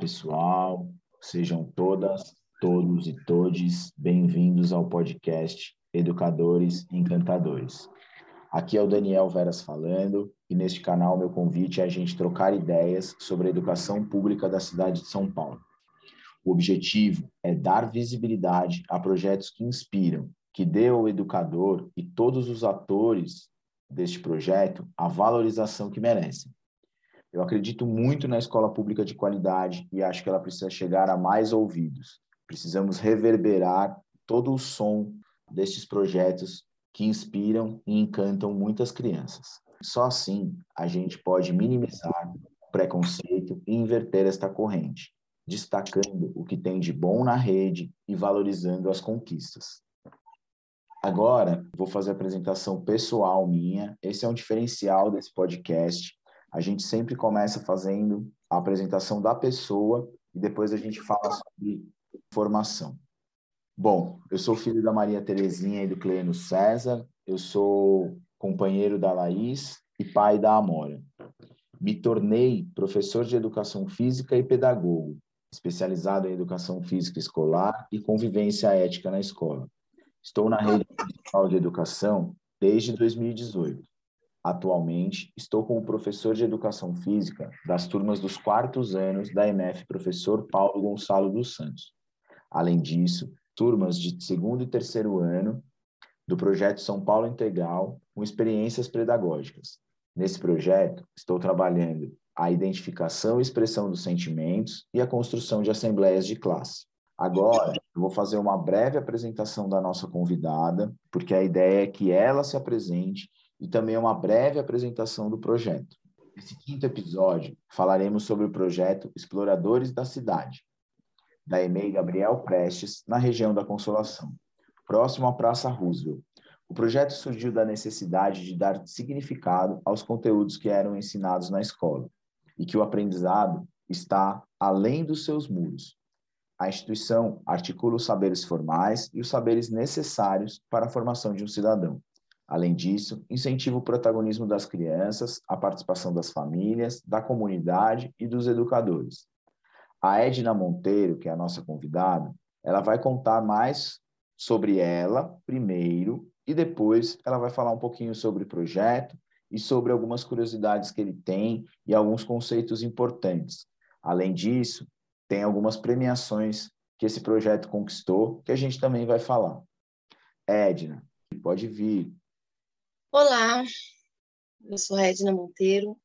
pessoal, sejam todas, todos e todes bem-vindos ao podcast Educadores Encantadores. Aqui é o Daniel Veras falando e neste canal meu convite é a gente trocar ideias sobre a educação pública da cidade de São Paulo. O objetivo é dar visibilidade a projetos que inspiram, que dê ao educador e todos os atores deste projeto a valorização que merecem. Eu acredito muito na escola pública de qualidade e acho que ela precisa chegar a mais ouvidos. Precisamos reverberar todo o som destes projetos que inspiram e encantam muitas crianças. Só assim a gente pode minimizar o preconceito e inverter esta corrente, destacando o que tem de bom na rede e valorizando as conquistas. Agora, vou fazer a apresentação pessoal minha. Esse é um diferencial desse podcast a gente sempre começa fazendo a apresentação da pessoa e depois a gente fala sobre formação. Bom, eu sou filho da Maria Terezinha e do Cleano César, eu sou companheiro da Laís e pai da Amora. Me tornei professor de educação física e pedagogo, especializado em educação física escolar e convivência ética na escola. Estou na rede municipal de educação desde 2018. Atualmente, estou como professor de Educação Física das turmas dos quartos anos da MF Professor Paulo Gonçalo dos Santos. Além disso, turmas de segundo e terceiro ano do projeto São Paulo Integral com experiências pedagógicas. Nesse projeto, estou trabalhando a identificação e expressão dos sentimentos e a construção de assembleias de classe. Agora, eu vou fazer uma breve apresentação da nossa convidada, porque a ideia é que ela se apresente e também uma breve apresentação do projeto. Nesse quinto episódio, falaremos sobre o projeto Exploradores da Cidade, da EMEI Gabriel Prestes, na região da Consolação, próximo à Praça Roosevelt. O projeto surgiu da necessidade de dar significado aos conteúdos que eram ensinados na escola e que o aprendizado está além dos seus muros. A instituição articula os saberes formais e os saberes necessários para a formação de um cidadão. Além disso, incentiva o protagonismo das crianças, a participação das famílias, da comunidade e dos educadores. A Edna Monteiro, que é a nossa convidada, ela vai contar mais sobre ela primeiro e depois ela vai falar um pouquinho sobre o projeto e sobre algumas curiosidades que ele tem e alguns conceitos importantes. Além disso, tem algumas premiações que esse projeto conquistou que a gente também vai falar. Edna, pode vir. Olá, eu sou Edna Monteiro.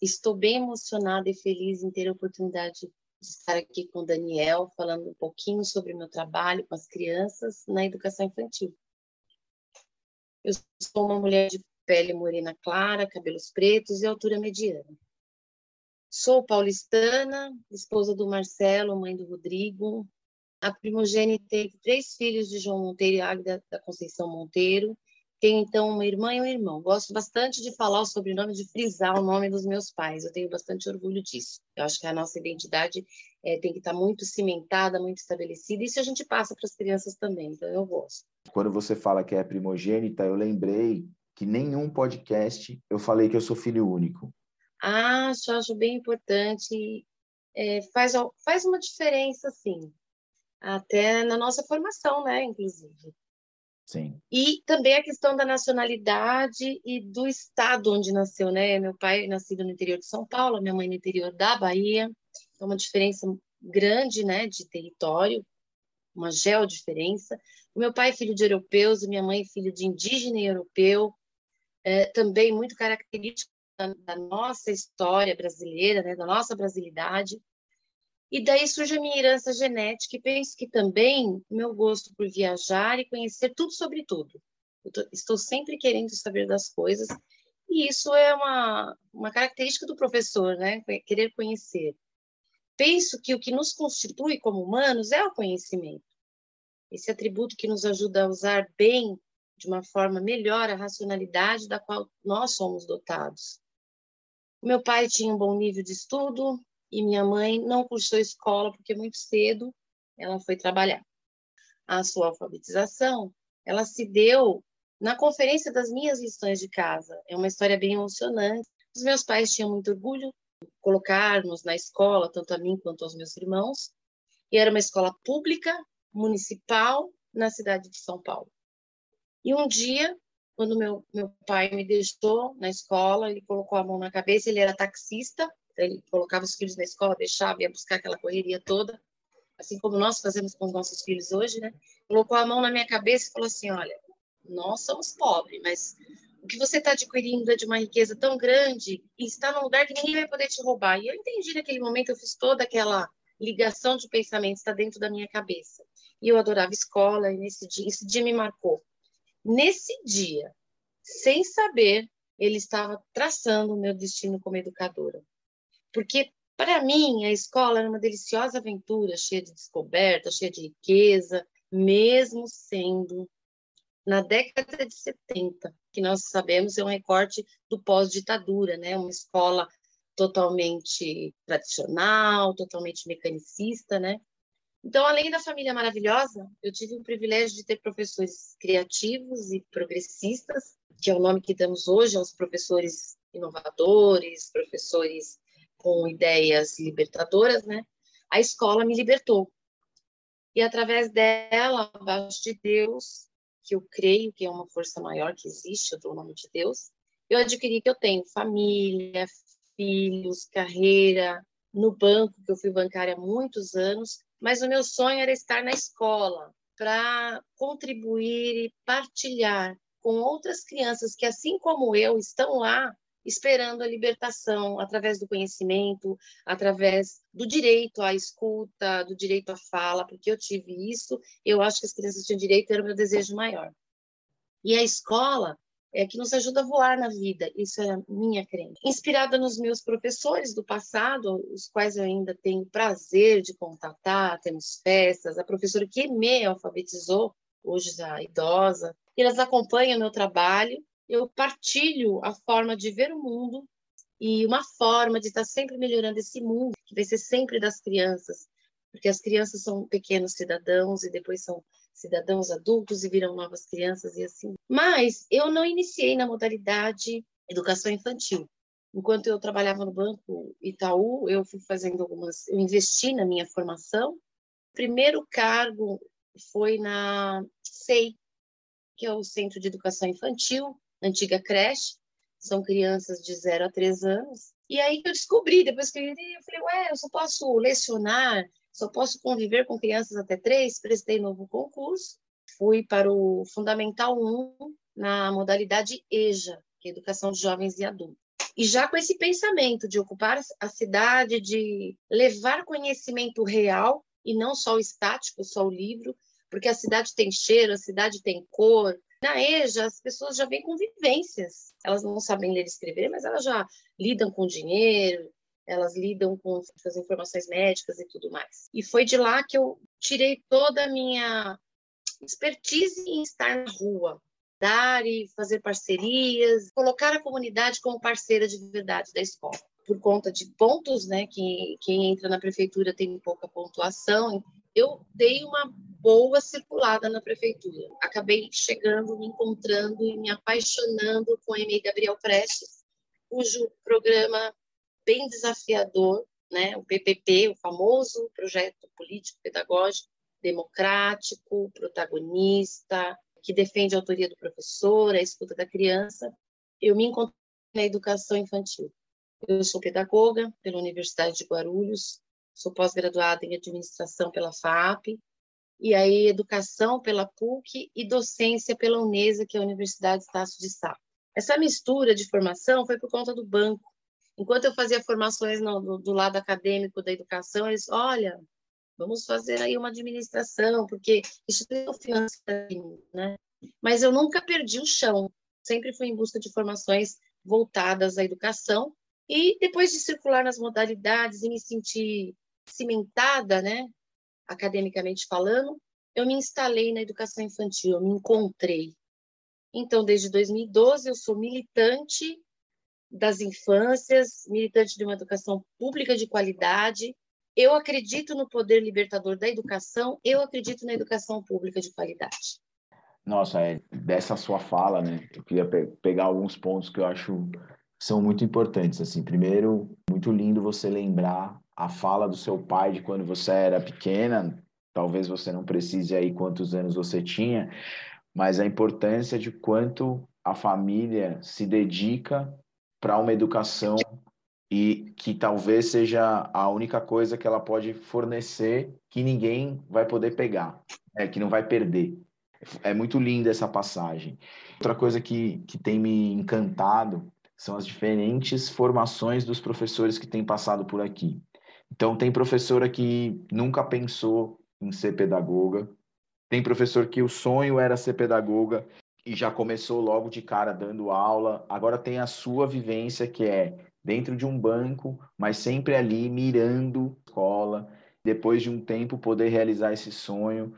Estou bem emocionada e feliz em ter a oportunidade de estar aqui com o Daniel, falando um pouquinho sobre o meu trabalho com as crianças na educação infantil. Eu sou uma mulher de pele morena clara, cabelos pretos e altura mediana. Sou paulistana, esposa do Marcelo, mãe do Rodrigo. A primogênita teve três filhos de João Monteiro e Águida da Conceição Monteiro tenho, então, uma irmã e um irmão. Gosto bastante de falar o sobrenome, de frisar o nome dos meus pais. Eu tenho bastante orgulho disso. Eu acho que a nossa identidade é, tem que estar muito cimentada, muito estabelecida. E isso a gente passa para as crianças também. Então, eu gosto. Quando você fala que é primogênita, eu lembrei que nenhum podcast eu falei que eu sou filho único. Ah, acho, acho bem importante. É, faz, faz uma diferença, sim. Até na nossa formação, né, inclusive. Sim. E também a questão da nacionalidade e do estado onde nasceu, né? Meu pai nascido no interior de São Paulo, minha mãe no interior da Bahia. É uma diferença grande, né, de território, uma geodiferença. O meu pai é filho de europeus minha mãe é filho de indígena e europeu. É, também muito característico da, da nossa história brasileira, né, da nossa brasilidade. E daí surge a minha herança genética e penso que também meu gosto por viajar e conhecer tudo sobre tudo. Tô, estou sempre querendo saber das coisas e isso é uma, uma característica do professor, né? Querer conhecer. Penso que o que nos constitui como humanos é o conhecimento. Esse atributo que nos ajuda a usar bem, de uma forma melhor, a racionalidade da qual nós somos dotados. Meu pai tinha um bom nível de estudo, e minha mãe não cursou escola porque muito cedo ela foi trabalhar. A sua alfabetização, ela se deu na conferência das minhas lições de casa. É uma história bem emocionante. Os meus pais tinham muito orgulho colocarmos na escola, tanto a mim quanto aos meus irmãos. E era uma escola pública, municipal, na cidade de São Paulo. E um dia, quando meu, meu pai me deixou na escola, ele colocou a mão na cabeça, ele era taxista, ele colocava os filhos na escola, deixava, ia buscar aquela correria toda, assim como nós fazemos com os nossos filhos hoje, né? Colocou a mão na minha cabeça e falou assim: Olha, nós somos pobres, mas o que você está adquirindo é de uma riqueza tão grande e está num lugar que ninguém vai poder te roubar. E eu entendi naquele momento, eu fiz toda aquela ligação de pensamento, está dentro da minha cabeça. E eu adorava escola, e nesse dia, esse dia me marcou. Nesse dia, sem saber, ele estava traçando o meu destino como educadora. Porque para mim, a escola era uma deliciosa aventura, cheia de descoberta, cheia de riqueza, mesmo sendo na década de 70, que nós sabemos é um recorte do pós-ditadura, né? Uma escola totalmente tradicional, totalmente mecanicista, né? Então, além da família maravilhosa, eu tive o privilégio de ter professores criativos e progressistas, que é o nome que damos hoje aos professores inovadores, professores com ideias libertadoras, né? A escola me libertou. E através dela, abaixo de Deus, que eu creio que é uma força maior que existe, eu dou o nome de Deus, eu adquiri que eu tenho família, filhos, carreira, no banco, que eu fui bancária há muitos anos, mas o meu sonho era estar na escola para contribuir e partilhar com outras crianças que, assim como eu, estão lá esperando a libertação através do conhecimento, através do direito à escuta, do direito à fala, porque eu tive isso, eu acho que as crianças tinham direito, era o meu desejo maior. E a escola é que nos ajuda a voar na vida, isso é a minha crença. Inspirada nos meus professores do passado, os quais eu ainda tenho prazer de contatar, temos festas, a professora que me alfabetizou, hoje já idosa, e elas acompanham o meu trabalho eu partilho a forma de ver o mundo e uma forma de estar sempre melhorando esse mundo, que vai ser sempre das crianças, porque as crianças são pequenos cidadãos e depois são cidadãos adultos e viram novas crianças e assim. Mas eu não iniciei na modalidade educação infantil. Enquanto eu trabalhava no Banco Itaú, eu fui fazendo algumas, eu investi na minha formação. O primeiro cargo foi na SEI, que é o Centro de Educação Infantil, antiga creche, são crianças de 0 a 3 anos. E aí que eu descobri, depois que eu eu falei, ué, eu só posso lecionar, só posso conviver com crianças até 3, prestei novo concurso, fui para o Fundamental 1 na modalidade EJA, que é Educação de Jovens e Adultos. E já com esse pensamento de ocupar a cidade, de levar conhecimento real e não só o estático, só o livro, porque a cidade tem cheiro, a cidade tem cor, na EJA, as pessoas já vêm com vivências. Elas não sabem ler e escrever, mas elas já lidam com dinheiro, elas lidam com as informações médicas e tudo mais. E foi de lá que eu tirei toda a minha expertise em estar na rua, dar e fazer parcerias, colocar a comunidade como parceira de verdade da escola. Por conta de pontos, né, que quem entra na prefeitura tem pouca pontuação, eu dei uma boa circulada na prefeitura. Acabei chegando, me encontrando e me apaixonando com a Emi Gabriel Prestes, cujo programa bem desafiador, né, o PPP, o famoso projeto político pedagógico democrático, protagonista, que defende a autoria do professor, a escuta da criança. Eu me encontrei na educação infantil. Eu sou pedagoga pela Universidade de Guarulhos, sou pós-graduada em administração pela FAP, e aí educação pela PUC e docência pela Unesa, que é a Universidade Estácio de Sá. Essa mistura de formação foi por conta do banco. Enquanto eu fazia formações no, do, do lado acadêmico da educação, eles, olha, vamos fazer aí uma administração, porque isso tem mim, né? Mas eu nunca perdi o chão, sempre fui em busca de formações voltadas à educação, e depois de circular nas modalidades e me sentir cimentada, né, academicamente falando, eu me instalei na educação infantil, eu me encontrei. Então, desde 2012, eu sou militante das infâncias, militante de uma educação pública de qualidade. Eu acredito no poder libertador da educação, eu acredito na educação pública de qualidade. Nossa, é, dessa sua fala, né? Eu queria pe pegar alguns pontos que eu acho são muito importantes. Assim, primeiro, muito lindo você lembrar a fala do seu pai de quando você era pequena. Talvez você não precise aí quantos anos você tinha, mas a importância de quanto a família se dedica para uma educação e que talvez seja a única coisa que ela pode fornecer que ninguém vai poder pegar, é que não vai perder. É muito linda essa passagem. Outra coisa que, que tem me encantado são as diferentes formações dos professores que têm passado por aqui. Então, tem professora que nunca pensou em ser pedagoga, tem professor que o sonho era ser pedagoga e já começou logo de cara dando aula. Agora tem a sua vivência, que é dentro de um banco, mas sempre ali mirando escola, depois de um tempo poder realizar esse sonho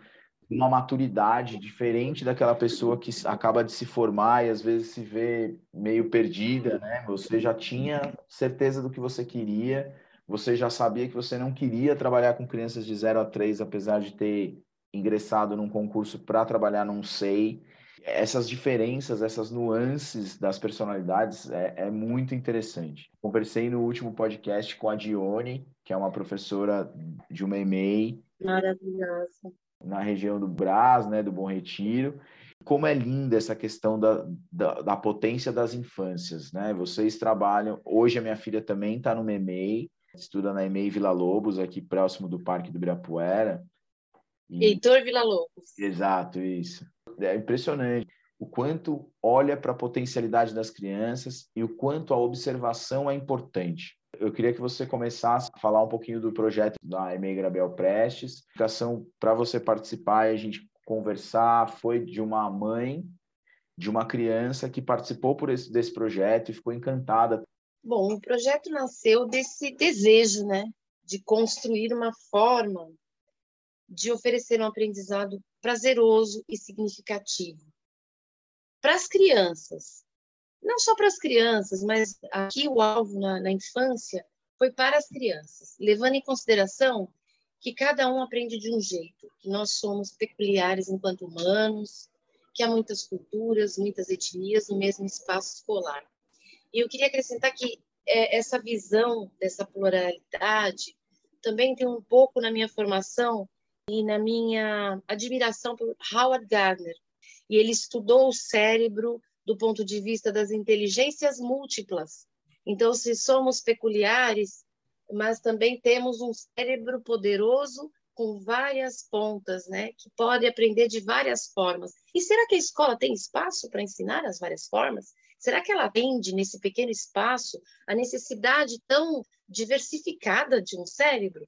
uma maturidade diferente daquela pessoa que acaba de se formar e às vezes se vê meio perdida, né? Você já tinha certeza do que você queria, você já sabia que você não queria trabalhar com crianças de 0 a 3, apesar de ter ingressado num concurso para trabalhar num SEI. Essas diferenças, essas nuances das personalidades é, é muito interessante. Conversei no último podcast com a Dione, que é uma professora de uma EMEI. Maravilhosa na região do Brás, né, do Bom Retiro. Como é linda essa questão da, da, da potência das infâncias, né? Vocês trabalham, hoje a minha filha também está no MEMEI, estuda na EMEI Vila Lobos, aqui próximo do Parque do Ibirapuera. E... Heitor Vila Lobos. Exato, isso. É impressionante o quanto olha para a potencialidade das crianças e o quanto a observação é importante. Eu queria que você começasse a falar um pouquinho do projeto da EMEI Grabel Prestes. A indicação para você participar e a gente conversar foi de uma mãe de uma criança que participou por esse, desse projeto e ficou encantada. Bom, o projeto nasceu desse desejo, né, de construir uma forma de oferecer um aprendizado prazeroso e significativo para as crianças, não só para as crianças, mas aqui o alvo na, na infância foi para as crianças, levando em consideração que cada um aprende de um jeito, que nós somos peculiares enquanto humanos, que há muitas culturas, muitas etnias no mesmo espaço escolar. E eu queria acrescentar que é, essa visão dessa pluralidade também tem um pouco na minha formação e na minha admiração por Howard Gardner. E ele estudou o cérebro do ponto de vista das inteligências múltiplas. Então, se somos peculiares, mas também temos um cérebro poderoso com várias pontas, né, que pode aprender de várias formas. E será que a escola tem espaço para ensinar as várias formas? Será que ela atende nesse pequeno espaço a necessidade tão diversificada de um cérebro?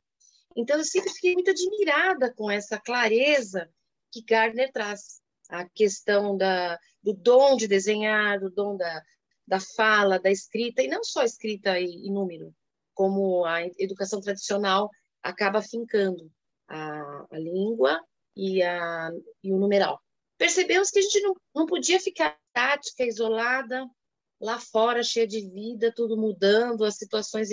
Então eu sempre fiquei muito admirada com essa clareza que Gardner traz a questão da, do dom de desenhar, do dom da, da fala, da escrita, e não só escrita e, e número, como a educação tradicional acaba fincando a, a língua e, a, e o numeral. Percebemos que a gente não, não podia ficar tática, isolada, lá fora, cheia de vida, tudo mudando, as situações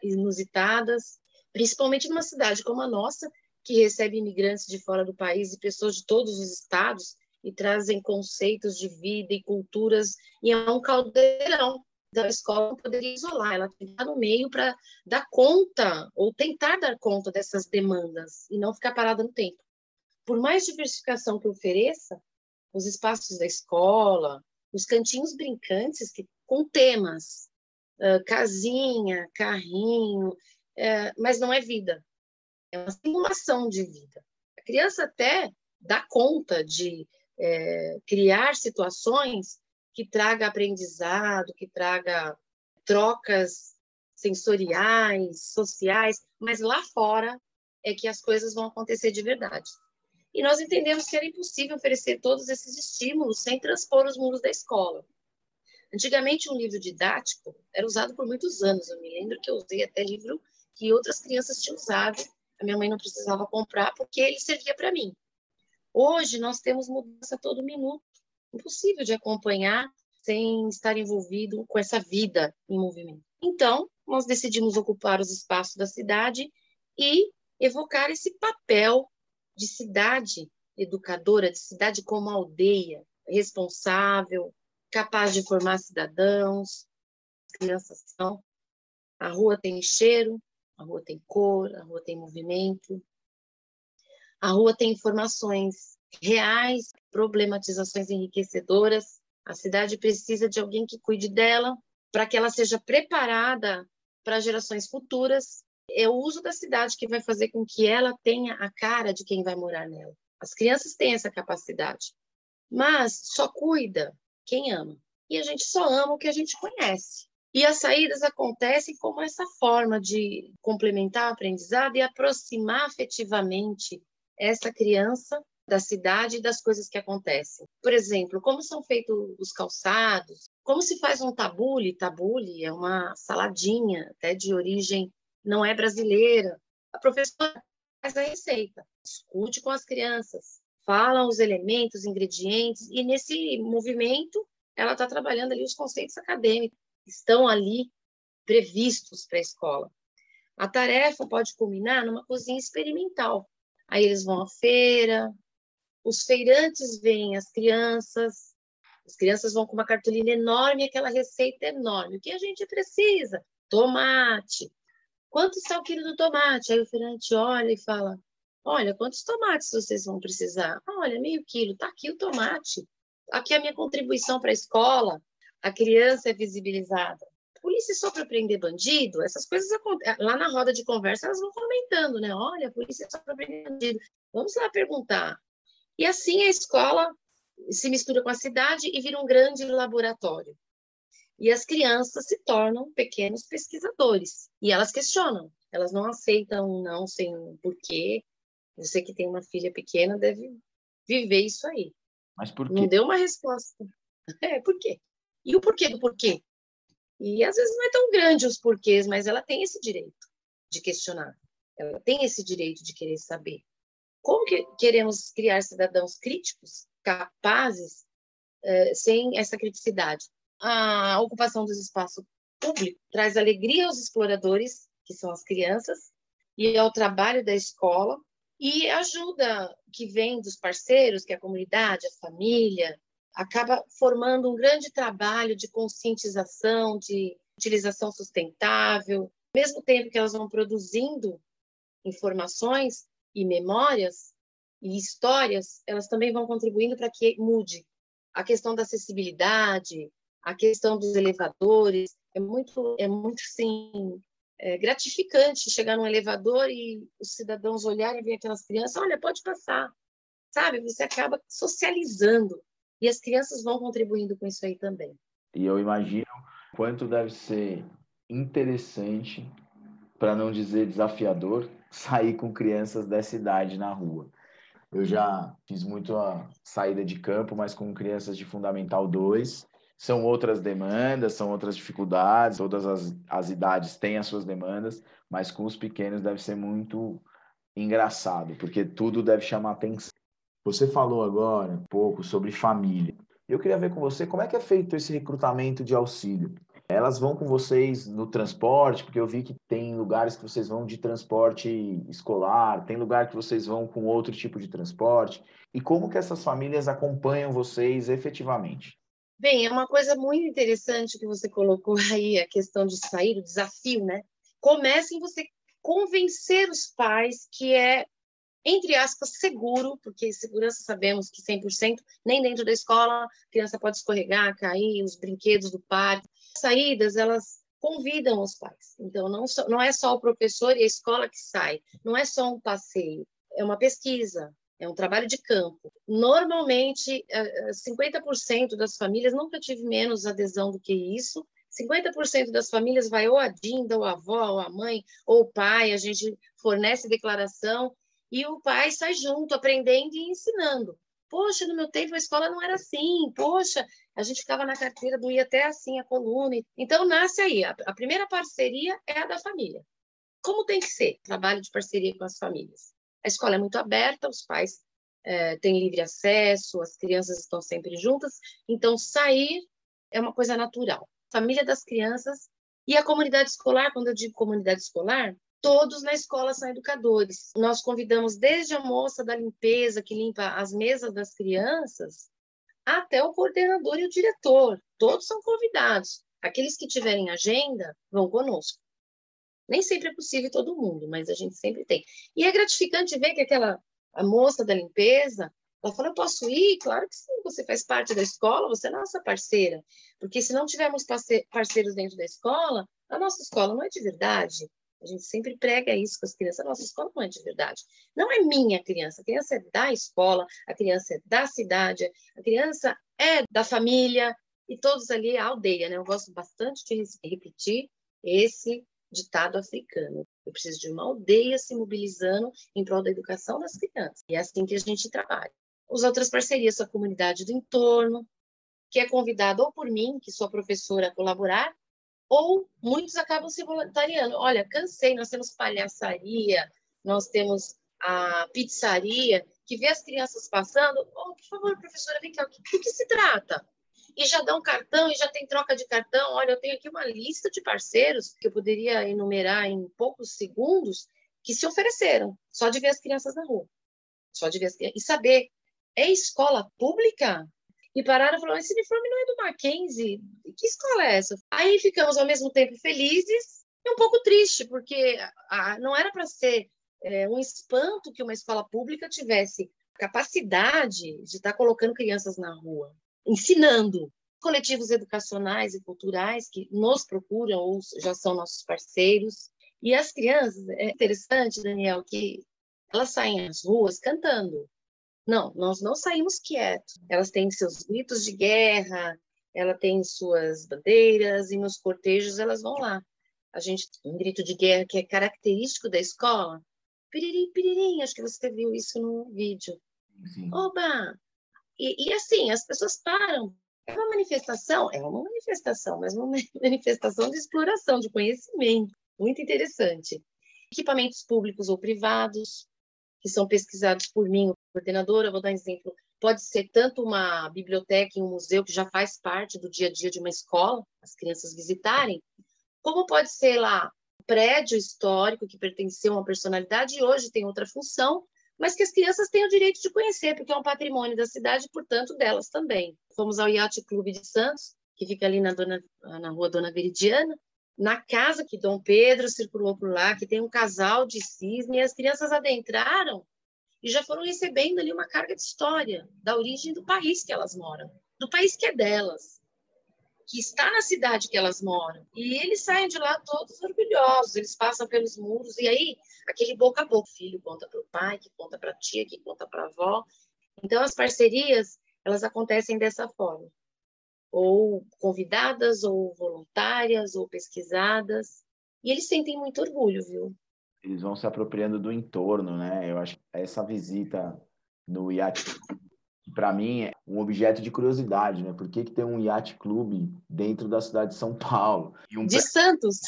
inusitadas, principalmente numa cidade como a nossa, que recebe imigrantes de fora do país e pessoas de todos os estados, e trazem conceitos de vida e culturas, e é um caldeirão. da escola não poderia isolar, ela tem que estar no meio para dar conta, ou tentar dar conta dessas demandas, e não ficar parada no tempo. Por mais diversificação que ofereça, os espaços da escola, os cantinhos brincantes que, com temas, uh, casinha, carrinho, uh, mas não é vida, é uma simulação de vida. A criança até dá conta de é, criar situações que traga aprendizado, que traga trocas sensoriais, sociais, mas lá fora é que as coisas vão acontecer de verdade. E nós entendemos que era impossível oferecer todos esses estímulos sem transpor os muros da escola. Antigamente, um livro didático era usado por muitos anos. Eu me lembro que eu usei até livro que outras crianças tinham usado. A minha mãe não precisava comprar porque ele servia para mim. Hoje nós temos mudança todo minuto, impossível de acompanhar sem estar envolvido com essa vida em movimento. Então, nós decidimos ocupar os espaços da cidade e evocar esse papel de cidade educadora, de cidade como aldeia, responsável, capaz de formar cidadãos, crianças são. A rua tem cheiro, a rua tem cor, a rua tem movimento. A rua tem informações reais, problematizações enriquecedoras. A cidade precisa de alguém que cuide dela para que ela seja preparada para gerações futuras. É o uso da cidade que vai fazer com que ela tenha a cara de quem vai morar nela. As crianças têm essa capacidade, mas só cuida quem ama. E a gente só ama o que a gente conhece. E as saídas acontecem como essa forma de complementar o aprendizado e aproximar afetivamente essa criança da cidade e das coisas que acontecem. Por exemplo, como são feitos os calçados, como se faz um tabule. Tabule é uma saladinha, até de origem não é brasileira. A professora faz a receita, discute com as crianças, fala os elementos, ingredientes, e nesse movimento ela está trabalhando ali os conceitos acadêmicos estão ali previstos para a escola. A tarefa pode culminar numa cozinha experimental. Aí eles vão à feira, os feirantes veem as crianças, as crianças vão com uma cartolina enorme, aquela receita enorme. O que a gente precisa? Tomate. Quanto está o quilo do tomate? Aí o feirante olha e fala: Olha, quantos tomates vocês vão precisar? Ah, olha, meio quilo, está aqui o tomate. Aqui é a minha contribuição para a escola. A criança é visibilizada. Polícia só para prender bandido, essas coisas lá na roda de conversa elas vão comentando, né? Olha, a polícia só para prender bandido. Vamos lá perguntar. E assim a escola se mistura com a cidade e vira um grande laboratório. E as crianças se tornam pequenos pesquisadores. E elas questionam, elas não aceitam não sem um porquê. Você que tem uma filha pequena deve viver isso aí. Mas por quê? Não deu uma resposta. É, por quê? E o porquê do porquê? E às vezes não é tão grande os porquês, mas ela tem esse direito de questionar. Ela tem esse direito de querer saber. Como que queremos criar cidadãos críticos, capazes, eh, sem essa criticidade? A ocupação dos espaços públicos traz alegria aos exploradores, que são as crianças, e ao trabalho da escola, e ajuda que vem dos parceiros, que é a comunidade, a família, acaba formando um grande trabalho de conscientização, de utilização sustentável, mesmo tempo que elas vão produzindo informações, e memórias e histórias, elas também vão contribuindo para que mude a questão da acessibilidade, a questão dos elevadores. É muito, é muito sim, é gratificante chegar num elevador e os cidadãos olharem e ver aquelas crianças, olha, pode passar, sabe? Você acaba socializando e as crianças vão contribuindo com isso aí também. E eu imagino quanto deve ser interessante, para não dizer desafiador, sair com crianças dessa idade na rua. Eu já fiz muito a saída de campo, mas com crianças de Fundamental 2. São outras demandas, são outras dificuldades, todas as, as idades têm as suas demandas, mas com os pequenos deve ser muito engraçado, porque tudo deve chamar atenção. Você falou agora um pouco sobre família. Eu queria ver com você como é que é feito esse recrutamento de auxílio. Elas vão com vocês no transporte, porque eu vi que tem lugares que vocês vão de transporte escolar, tem lugar que vocês vão com outro tipo de transporte. E como que essas famílias acompanham vocês efetivamente? Bem, é uma coisa muito interessante que você colocou aí, a questão de sair, o desafio, né? Comece em você convencer os pais que é, entre aspas, seguro, porque segurança sabemos que 100%, nem dentro da escola, a criança pode escorregar, cair, os brinquedos do parque saídas, elas convidam os pais. Então, não, só, não é só o professor e a escola que sai, não é só um passeio, é uma pesquisa, é um trabalho de campo. Normalmente, 50% das famílias, nunca tive menos adesão do que isso, 50% das famílias vai ou a dinda, ou a avó, ou a mãe, ou o pai, a gente fornece declaração e o pai sai junto, aprendendo e ensinando. Poxa, no meu tempo a escola não era assim. Poxa, a gente ficava na carteira, doía até assim a coluna. Então, nasce aí. A, primeira parceria é a da família. Como tem que ser trabalho de parceria com as famílias? A escola é muito aberta, os pais é, têm livre acesso, as crianças estão sempre juntas. Então, sair é uma coisa natural. Família das crianças e a comunidade escolar, quando eu digo comunidade escolar, todos na escola são educadores. Nós convidamos desde a moça da limpeza, que limpa as mesas das crianças, até o coordenador e o diretor. Todos são convidados. Aqueles que tiverem agenda vão conosco. Nem sempre é possível todo mundo, mas a gente sempre tem. E é gratificante ver que aquela a moça da limpeza, ela falou, eu posso ir? Claro que sim, você faz parte da escola, você é nossa parceira. Porque se não tivermos parceiros dentro da escola, a nossa escola não é de verdade. A gente sempre prega isso com as crianças. A nossa escola não é de verdade. Não é minha criança. A criança é da escola, a criança é da cidade, a criança é da família, e todos ali a aldeia, né? Eu gosto bastante de repetir esse ditado africano. Eu preciso de uma aldeia se mobilizando em prol da educação das crianças. E é assim que a gente trabalha. As outras parcerias a comunidade do entorno, que é convidada ou por mim, que sou professora, a colaborar, ou muitos acabam se voluntariando. Olha, cansei, nós temos palhaçaria, nós temos a pizzaria, que vê as crianças passando, oh, por favor, professora, vem cá, do que se trata? e já dá um cartão e já tem troca de cartão. Olha, eu tenho aqui uma lista de parceiros que eu poderia enumerar em poucos segundos que se ofereceram só de ver as crianças na rua. Só de ver as crianças. E saber, é escola pública? E pararam e falaram, esse uniforme não é do Mackenzie. Que escola é essa? Aí ficamos ao mesmo tempo felizes e um pouco triste, porque a, não era para ser é, um espanto que uma escola pública tivesse capacidade de estar tá colocando crianças na rua ensinando. Coletivos educacionais e culturais que nos procuram ou já são nossos parceiros. E as crianças, é interessante, Daniel, que elas saem às ruas cantando. Não, nós não saímos quietos. Elas têm seus gritos de guerra, ela tem suas bandeiras e nos cortejos elas vão lá. A gente tem um grito de guerra que é característico da escola. Piririm, piririm, acho que você viu isso no vídeo. Sim. Oba! E, e assim, as pessoas param. É uma manifestação? É uma manifestação, mas uma manifestação de exploração, de conhecimento. Muito interessante. Equipamentos públicos ou privados, que são pesquisados por mim, coordenadora, vou dar um exemplo. Pode ser tanto uma biblioteca e um museu, que já faz parte do dia a dia de uma escola, as crianças visitarem, como pode ser lá um prédio histórico que pertenceu a uma personalidade e hoje tem outra função, mas que as crianças têm o direito de conhecer, porque é um patrimônio da cidade, portanto, delas também. Fomos ao Yacht Clube de Santos, que fica ali na, Dona, na rua Dona Veridiana, na casa que Dom Pedro circulou por lá, que tem um casal de cisne, e as crianças adentraram e já foram recebendo ali uma carga de história da origem do país que elas moram, do país que é delas que está na cidade que elas moram. E eles saem de lá todos orgulhosos, eles passam pelos muros, e aí, aquele boca a boca, o filho conta para o pai, que conta para a tia, que conta para a avó. Então, as parcerias, elas acontecem dessa forma. Ou convidadas, ou voluntárias, ou pesquisadas. E eles sentem muito orgulho, viu? Eles vão se apropriando do entorno, né? Eu acho que essa visita no iate para mim, é um objeto de curiosidade, né? Por que, que tem um iate clube dentro da cidade de São Paulo? Um de Santos!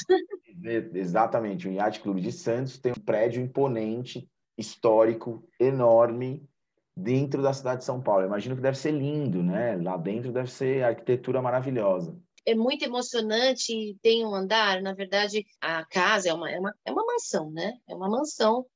Exatamente, um iate clube de Santos tem um prédio imponente, histórico, enorme, dentro da cidade de São Paulo. Eu imagino que deve ser lindo, né? Lá dentro deve ser arquitetura maravilhosa. É muito emocionante, tem um andar, na verdade, a casa é uma, é uma, é uma mansão, né? É uma mansão,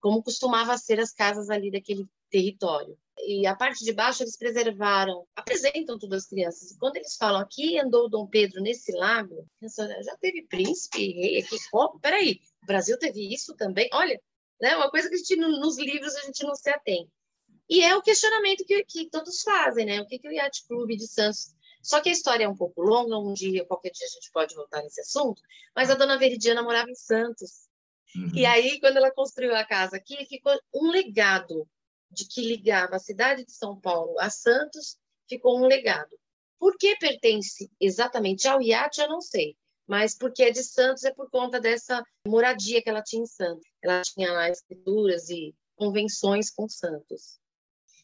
como costumava ser as casas ali daquele território e a parte de baixo eles preservaram, apresentam tudo às crianças. E quando eles falam aqui andou Dom Pedro nesse lago, já teve príncipe, rei aqui. Oh, peraí, o Brasil teve isso também? Olha, né, uma coisa que a gente nos livros a gente não se atém. E é o questionamento que, que todos fazem, né? O que, que o Yacht Clube de Santos só que a história é um pouco longa, um dia, qualquer dia a gente pode voltar nesse assunto, mas a dona Veridiana morava em Santos. Uhum. E aí, quando ela construiu a casa aqui, ficou um legado de que ligava a cidade de São Paulo a Santos ficou um legado. Por que pertence exatamente ao iate, eu não sei. Mas porque é de Santos é por conta dessa moradia que ela tinha em Santos. Ela tinha lá escrituras e convenções com Santos.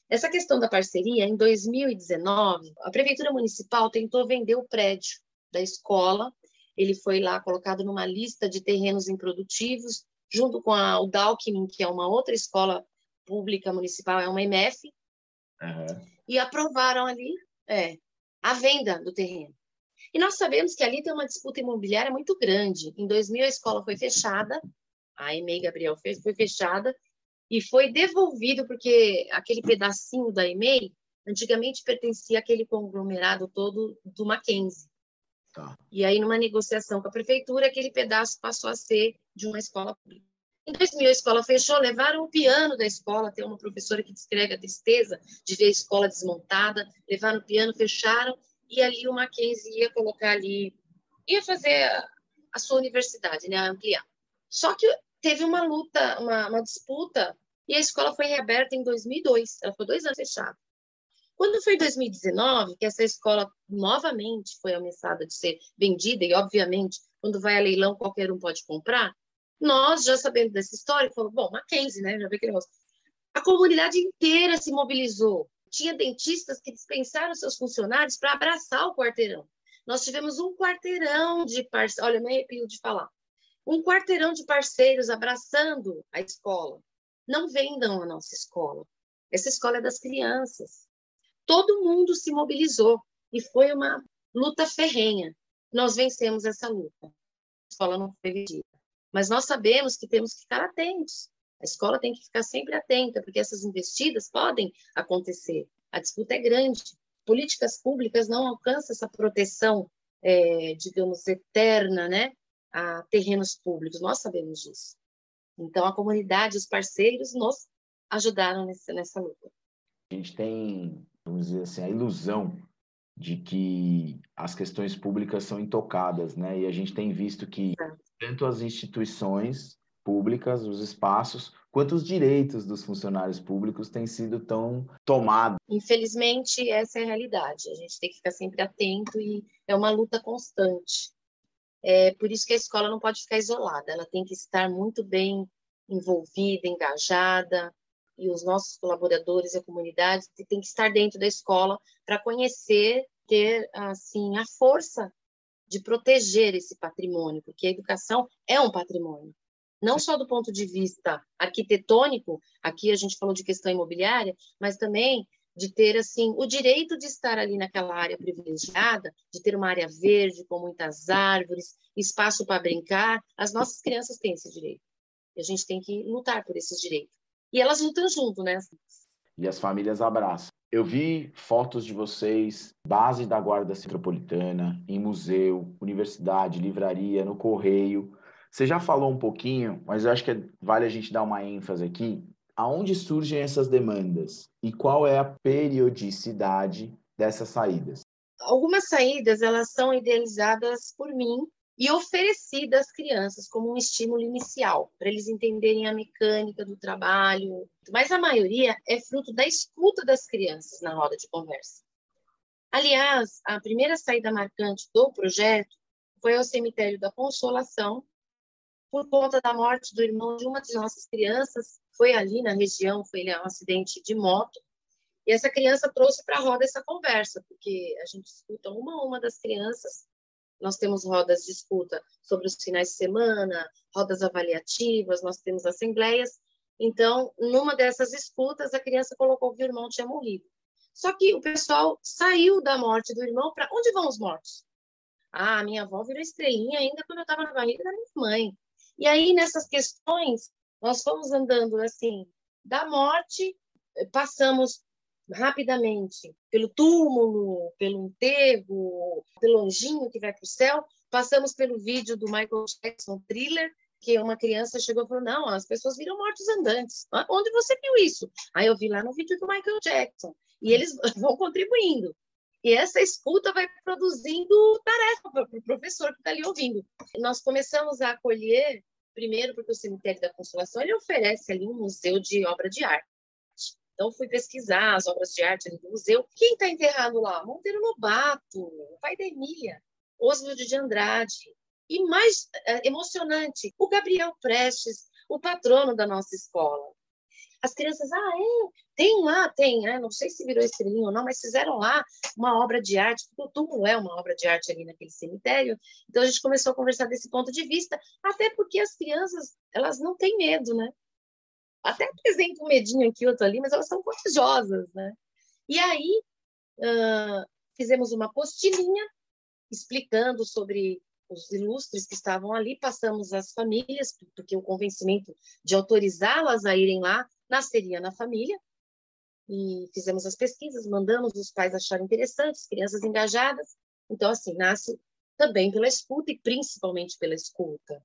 Essa questão da parceria, em 2019, a Prefeitura Municipal tentou vender o prédio da escola. Ele foi lá colocado numa lista de terrenos improdutivos, junto com a, o Dalkmin, que é uma outra escola pública municipal, é uma MF, uhum. e aprovaram ali é, a venda do terreno. E nós sabemos que ali tem uma disputa imobiliária muito grande. Em 2000, a escola foi fechada, a EMEI Gabriel foi fechada, e foi devolvido, porque aquele pedacinho da EMEI antigamente pertencia àquele conglomerado todo do Mackenzie. Tá. E aí, numa negociação com a prefeitura, aquele pedaço passou a ser de uma escola pública. Em 2000, a escola fechou, levaram o piano da escola. Tem uma professora que descreve a tristeza de ver a escola desmontada. Levaram o piano, fecharam, e ali o Mackenzie ia colocar ali, ia fazer a, a sua universidade, né, ampliar. Só que teve uma luta, uma, uma disputa, e a escola foi reaberta em 2002. Ela ficou dois anos fechada. Quando foi 2019, que essa escola novamente foi ameaçada de ser vendida, e obviamente, quando vai a leilão, qualquer um pode comprar, nós, já sabendo dessa história, falamos, bom, Mackenzie, né? Já vê aquele negócio. A comunidade inteira se mobilizou. Tinha dentistas que dispensaram seus funcionários para abraçar o quarteirão. Nós tivemos um quarteirão de parceiros, olha, me arrepio de falar. Um quarteirão de parceiros abraçando a escola. Não vendam a nossa escola. Essa escola é das crianças todo mundo se mobilizou e foi uma luta ferrenha. Nós vencemos essa luta. A escola não foi vendida. Mas nós sabemos que temos que ficar atentos. A escola tem que ficar sempre atenta, porque essas investidas podem acontecer. A disputa é grande. Políticas públicas não alcançam essa proteção, é, digamos, eterna, né, a terrenos públicos. Nós sabemos disso. Então, a comunidade, os parceiros, nos ajudaram nessa, nessa luta. A gente tem vamos dizer assim, a ilusão de que as questões públicas são intocadas, né? E a gente tem visto que tanto as instituições públicas, os espaços, quanto os direitos dos funcionários públicos têm sido tão tomados. Infelizmente, essa é a realidade. A gente tem que ficar sempre atento e é uma luta constante. É por isso que a escola não pode ficar isolada, ela tem que estar muito bem envolvida, engajada, e os nossos colaboradores e a comunidade têm que estar dentro da escola para conhecer, ter assim a força de proteger esse patrimônio, porque a educação é um patrimônio. Não só do ponto de vista arquitetônico, aqui a gente falou de questão imobiliária, mas também de ter assim o direito de estar ali naquela área privilegiada, de ter uma área verde com muitas árvores, espaço para brincar. As nossas crianças têm esse direito. E a gente tem que lutar por esses direitos. E elas lutam junto, né? E as famílias abraçam. Eu vi fotos de vocês, base da Guarda Metropolitana, em museu, universidade, livraria, no correio. Você já falou um pouquinho, mas eu acho que vale a gente dar uma ênfase aqui. Aonde surgem essas demandas e qual é a periodicidade dessas saídas? Algumas saídas elas são idealizadas por mim e oferecida às crianças como um estímulo inicial, para eles entenderem a mecânica do trabalho. Mas a maioria é fruto da escuta das crianças na roda de conversa. Aliás, a primeira saída marcante do projeto foi ao cemitério da Consolação, por conta da morte do irmão de uma de nossas crianças. Foi ali na região, foi um acidente de moto. E essa criança trouxe para a roda essa conversa, porque a gente escuta uma a uma das crianças nós temos rodas de escuta sobre os finais de semana, rodas avaliativas, nós temos assembleias. Então, numa dessas escutas, a criança colocou que o irmão tinha morrido. Só que o pessoal saiu da morte do irmão para onde vão os mortos? Ah, minha avó virou estrelinha ainda quando eu estava na barriga da minha mãe. E aí, nessas questões, nós fomos andando assim, da morte, passamos rapidamente pelo túmulo, pelo enterro, pelo anjinho que vai para o céu. Passamos pelo vídeo do Michael Jackson Thriller, que uma criança chegou e falou: Não, as pessoas viram mortos andantes. Onde você viu isso? Aí eu vi lá no vídeo do Michael Jackson. E eles vão contribuindo. E essa escuta vai produzindo tarefa para o professor que está ali ouvindo. Nós começamos a acolher, primeiro, porque o Cemitério da Consolação ele oferece ali um museu de obra de arte. Então, fui pesquisar as obras de arte do museu. Quem está enterrado lá? Monteiro Lobato, o pai da Emília, Oswald de Andrade. E mais é, emocionante, o Gabriel Prestes, o patrono da nossa escola. As crianças, ah, é, tem lá, tem, né? não sei se virou estrelinho ou não, mas fizeram lá uma obra de arte, porque o túmulo é uma obra de arte ali naquele cemitério. Então a gente começou a conversar desse ponto de vista, até porque as crianças, elas não têm medo, né? até apresenta um medinho aqui, outro ali, mas elas são corajosas, né? E aí uh, fizemos uma postilhinha explicando sobre os ilustres que estavam ali, passamos às famílias, porque o convencimento de autorizá-las a irem lá nasceria na família, e fizemos as pesquisas, mandamos os pais acharem interessantes, crianças engajadas, então assim, nasce também pela escuta e principalmente pela escuta.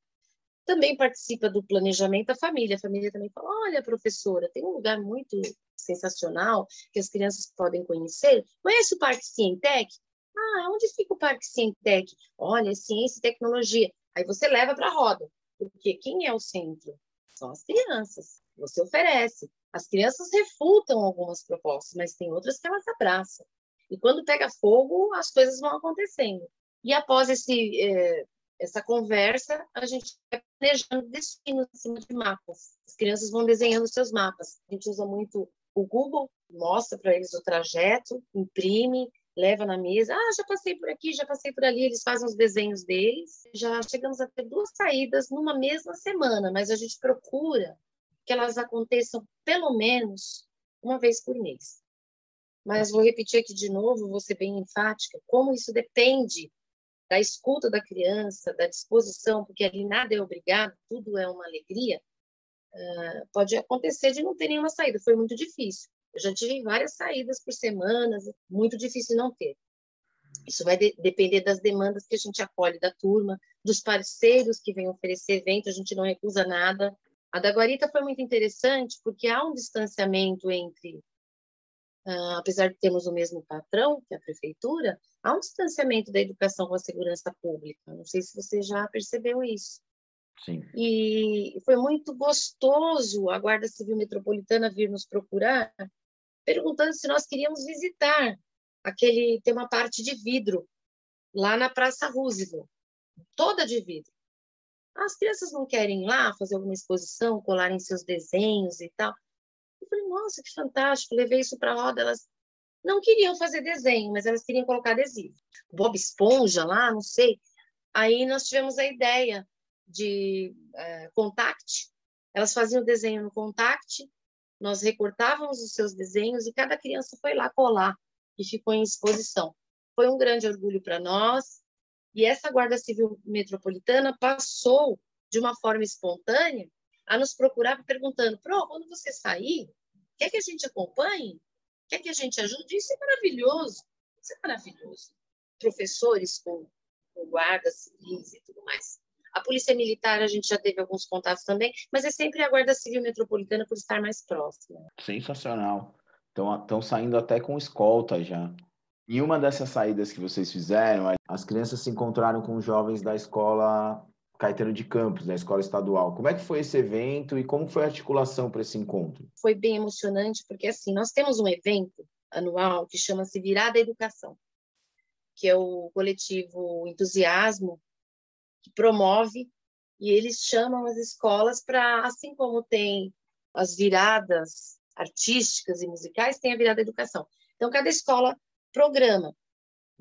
Também participa do planejamento da família. A família também fala: olha, professora, tem um lugar muito sensacional que as crianças podem conhecer. Conhece o Parque Cientec? Ah, onde fica o Parque Cientec? Olha, ciência e tecnologia. Aí você leva para a roda, porque quem é o centro? São as crianças. Você oferece. As crianças refutam algumas propostas, mas tem outras que elas abraçam. E quando pega fogo, as coisas vão acontecendo. E após esse, é, essa conversa, a gente vai planejando destinos em cima de mapas. As crianças vão desenhando seus mapas. A gente usa muito o Google, mostra para eles o trajeto, imprime, leva na mesa. Ah, já passei por aqui, já passei por ali. Eles fazem os desenhos deles. Já chegamos a ter duas saídas numa mesma semana, mas a gente procura que elas aconteçam pelo menos uma vez por mês. Mas vou repetir aqui de novo, vou ser bem enfática, como isso depende da escuta da criança, da disposição, porque ali nada é obrigado, tudo é uma alegria, uh, pode acontecer de não ter nenhuma saída. Foi muito difícil. Eu já tive várias saídas por semanas, muito difícil não ter. Isso vai de depender das demandas que a gente acolhe da turma, dos parceiros que vêm oferecer evento, a gente não recusa nada. A da Guarita foi muito interessante porque há um distanciamento entre Uh, apesar de termos o mesmo patrão, que é a prefeitura, há um distanciamento da educação com a segurança pública. Não sei se você já percebeu isso. Sim. E foi muito gostoso a Guarda Civil Metropolitana vir nos procurar, perguntando se nós queríamos visitar aquele tem uma parte de vidro lá na Praça Roosevelt, toda de vidro. As crianças não querem ir lá fazer alguma exposição, colarem seus desenhos e tal. Eu falei, nossa, que fantástico, levei isso para a roda. Elas não queriam fazer desenho, mas elas queriam colocar adesivo. Bob Esponja lá, não sei. Aí nós tivemos a ideia de é, contact. Elas faziam desenho no contact, nós recortávamos os seus desenhos e cada criança foi lá colar e ficou em exposição. Foi um grande orgulho para nós. E essa Guarda Civil Metropolitana passou de uma forma espontânea a nos procurar perguntando: Pro, quando você sair, quer que a gente acompanhe? Quer que a gente ajude? Isso é maravilhoso. Isso é maravilhoso. Professores com, com guardas civis e tudo mais. A Polícia Militar, a gente já teve alguns contatos também, mas é sempre a Guarda Civil Metropolitana por estar mais próxima. Sensacional. Estão saindo até com escolta já. Em uma dessas saídas que vocês fizeram, as crianças se encontraram com jovens da escola Caetano de Campos, da Escola Estadual. Como é que foi esse evento e como foi a articulação para esse encontro? Foi bem emocionante, porque assim, nós temos um evento anual que chama-se Virada Educação, que é o coletivo Entusiasmo, que promove, e eles chamam as escolas para, assim como tem as viradas artísticas e musicais, tem a virada educação. Então, cada escola programa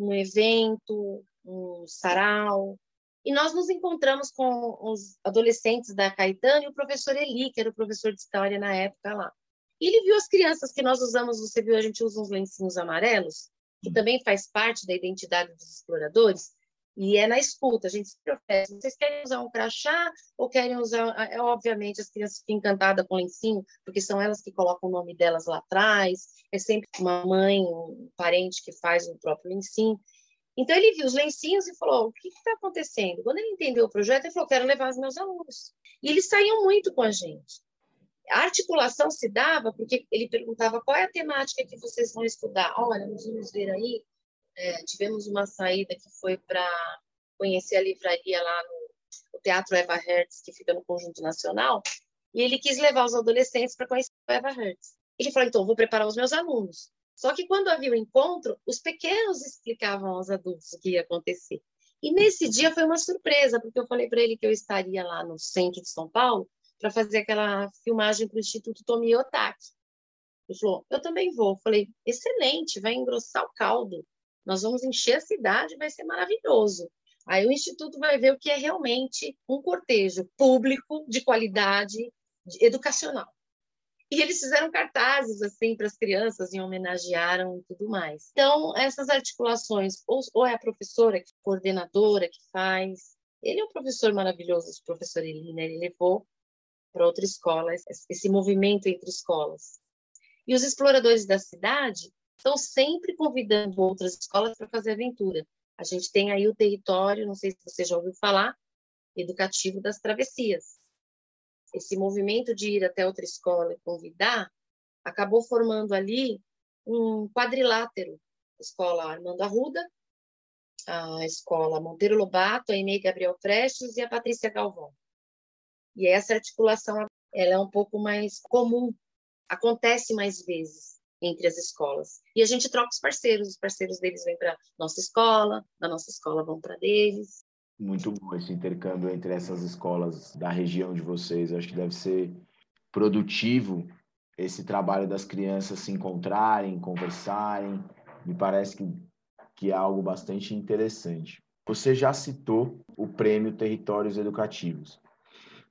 um evento, um sarau, e nós nos encontramos com os adolescentes da Caetano e o professor Eli, que era o professor de história na época lá. E ele viu as crianças que nós usamos, você viu, a gente usa uns lencinhos amarelos, que também faz parte da identidade dos exploradores, e é na escuta, a gente se oferece. Vocês querem usar um crachá ou querem usar. É, obviamente, as crianças ficam encantadas com o lencinho, porque são elas que colocam o nome delas lá atrás. É sempre uma mãe, um parente que faz o próprio lencinho. Então, ele viu os lencinhos e falou: o que está acontecendo? Quando ele entendeu o projeto, ele falou: quero levar os meus alunos. E eles saíam muito com a gente. A articulação se dava porque ele perguntava qual é a temática que vocês vão estudar. Olha, nós vamos ver aí. É, tivemos uma saída que foi para conhecer a livraria lá no, Teatro Eva Hertz, que fica no Conjunto Nacional, e ele quis levar os adolescentes para conhecer o Eva Hertz. Ele falou: então, vou preparar os meus alunos. Só que quando havia o encontro, os pequenos explicavam aos adultos o que ia acontecer. E nesse dia foi uma surpresa, porque eu falei para ele que eu estaria lá no centro de São Paulo para fazer aquela filmagem para o Instituto Tomi Otaki. Ele falou, eu também vou. Eu falei, excelente, vai engrossar o caldo. Nós vamos encher a cidade, vai ser maravilhoso. Aí o Instituto vai ver o que é realmente um cortejo público de qualidade educacional. E eles fizeram cartazes assim para as crianças e homenagearam e tudo mais. Então, essas articulações, ou, ou é a professora, que coordenadora que faz. Ele é um professor maravilhoso, o professor Elina, ele levou para outra escola esse movimento entre escolas. E os exploradores da cidade estão sempre convidando outras escolas para fazer aventura. A gente tem aí o território, não sei se você já ouviu falar, educativo das travessias. Esse movimento de ir até outra escola e convidar acabou formando ali um quadrilátero. A escola Armando Arruda, a escola Monteiro Lobato, a Inei Gabriel Prestes e a Patrícia Galvão. E essa articulação ela é um pouco mais comum, acontece mais vezes entre as escolas. E a gente troca os parceiros, os parceiros deles vêm para nossa escola, da nossa escola vão para deles. Muito bom esse intercâmbio entre essas escolas da região de vocês. Acho que deve ser produtivo esse trabalho das crianças se encontrarem, conversarem. Me parece que, que é algo bastante interessante. Você já citou o prêmio Territórios Educativos.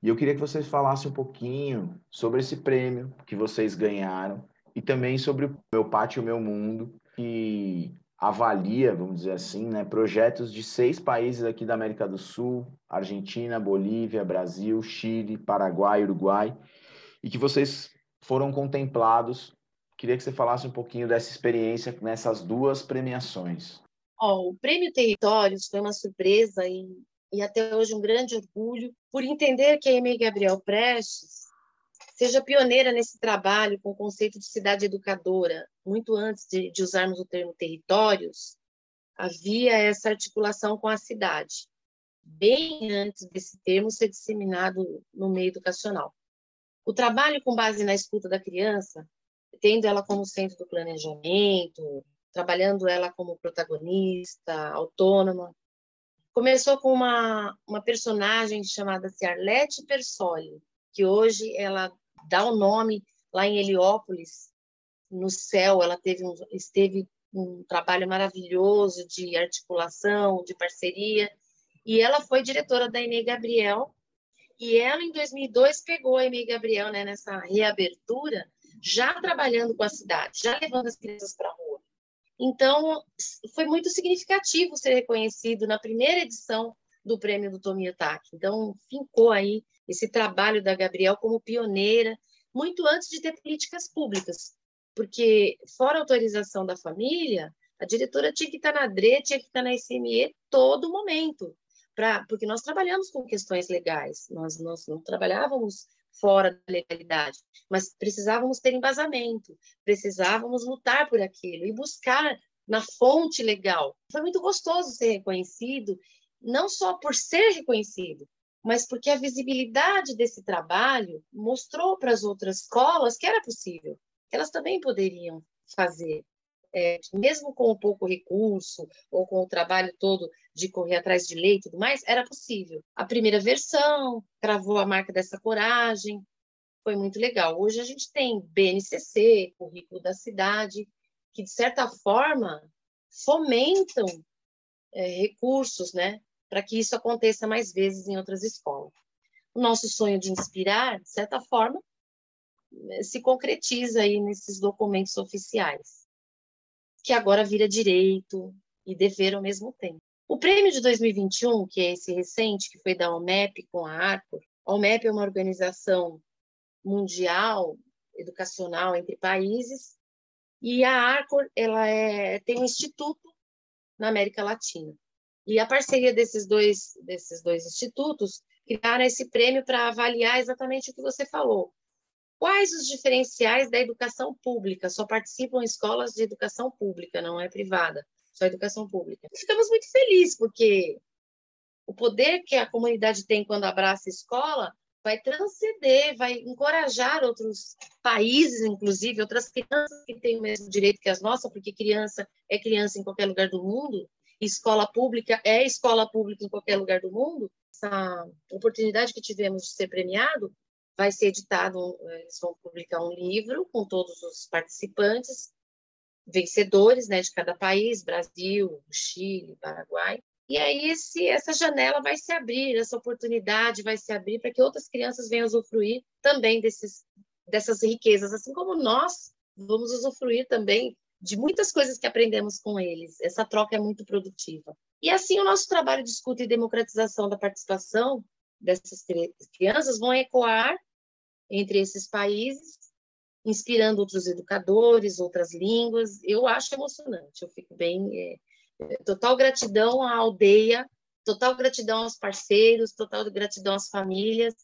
E eu queria que vocês falassem um pouquinho sobre esse prêmio que vocês ganharam e também sobre o Meu Pátio, Meu Mundo, que avalia, vamos dizer assim, né, projetos de seis países aqui da América do Sul, Argentina, Bolívia, Brasil, Chile, Paraguai, Uruguai, e que vocês foram contemplados. Queria que você falasse um pouquinho dessa experiência nessas duas premiações. Oh, o Prêmio Territórios foi uma surpresa e, e até hoje um grande orgulho por entender que a Amy Gabriel Prestes seja pioneira nesse trabalho com o conceito de cidade educadora. Muito antes de, de usarmos o termo territórios, havia essa articulação com a cidade, bem antes desse termo ser disseminado no meio educacional. O trabalho com base na escuta da criança, tendo ela como centro do planejamento, trabalhando ela como protagonista, autônoma, começou com uma, uma personagem chamada Arlete Persoli, que hoje ela dá o nome lá em Heliópolis, no céu, ela teve um, esteve um trabalho maravilhoso de articulação, de parceria, e ela foi diretora da Inê Gabriel, e ela em 2002 pegou a Inê Gabriel né, nessa reabertura, já trabalhando com a cidade, já levando as crianças para a rua. Então, foi muito significativo ser reconhecido na primeira edição do prêmio do Tomi Otaki. Então, fincou aí esse trabalho da Gabriel como pioneira, muito antes de ter políticas públicas, porque fora autorização da família, a diretora tinha que estar na DRE, tinha que estar na SME todo momento, pra, porque nós trabalhamos com questões legais, nós, nós não trabalhávamos fora da legalidade, mas precisávamos ter embasamento, precisávamos lutar por aquilo e buscar na fonte legal. Foi muito gostoso ser reconhecido, não só por ser reconhecido, mas porque a visibilidade desse trabalho mostrou para as outras escolas que era possível, que elas também poderiam fazer. É, mesmo com pouco recurso ou com o trabalho todo de correr atrás de lei e tudo mais, era possível. A primeira versão cravou a marca dessa coragem, foi muito legal. Hoje a gente tem BNCC, currículo da cidade, que de certa forma fomentam é, recursos, né, para que isso aconteça mais vezes em outras escolas. O nosso sonho de inspirar, de certa forma, se concretiza aí nesses documentos oficiais, que agora vira direito e dever ao mesmo tempo. O prêmio de 2021, que é esse recente, que foi da OMEP com a Arcor, a OMEP é uma organização mundial educacional entre países e a Arcor ela é, tem um instituto na América Latina. E a parceria desses dois, desses dois institutos criaram esse prêmio para avaliar exatamente o que você falou. Quais os diferenciais da educação pública? Só participam escolas de educação pública, não é privada, só educação pública. Ficamos muito felizes, porque o poder que a comunidade tem quando abraça a escola vai transcender, vai encorajar outros países, inclusive outras crianças que têm o mesmo direito que as nossas, porque criança é criança em qualquer lugar do mundo, escola pública é escola pública em qualquer lugar do mundo, essa oportunidade que tivemos de ser premiado vai ser editado, eles vão publicar um livro com todos os participantes, vencedores né, de cada país, Brasil, Chile, Paraguai. E aí esse, essa janela vai se abrir, essa oportunidade vai se abrir para que outras crianças venham usufruir também desses, dessas riquezas, assim como nós vamos usufruir também de muitas coisas que aprendemos com eles. Essa troca é muito produtiva. E assim o nosso trabalho de escuta e democratização da participação dessas crianças vão ecoar entre esses países, inspirando outros educadores, outras línguas. Eu acho emocionante, eu fico bem é, Total gratidão à aldeia, total gratidão aos parceiros, total gratidão às famílias.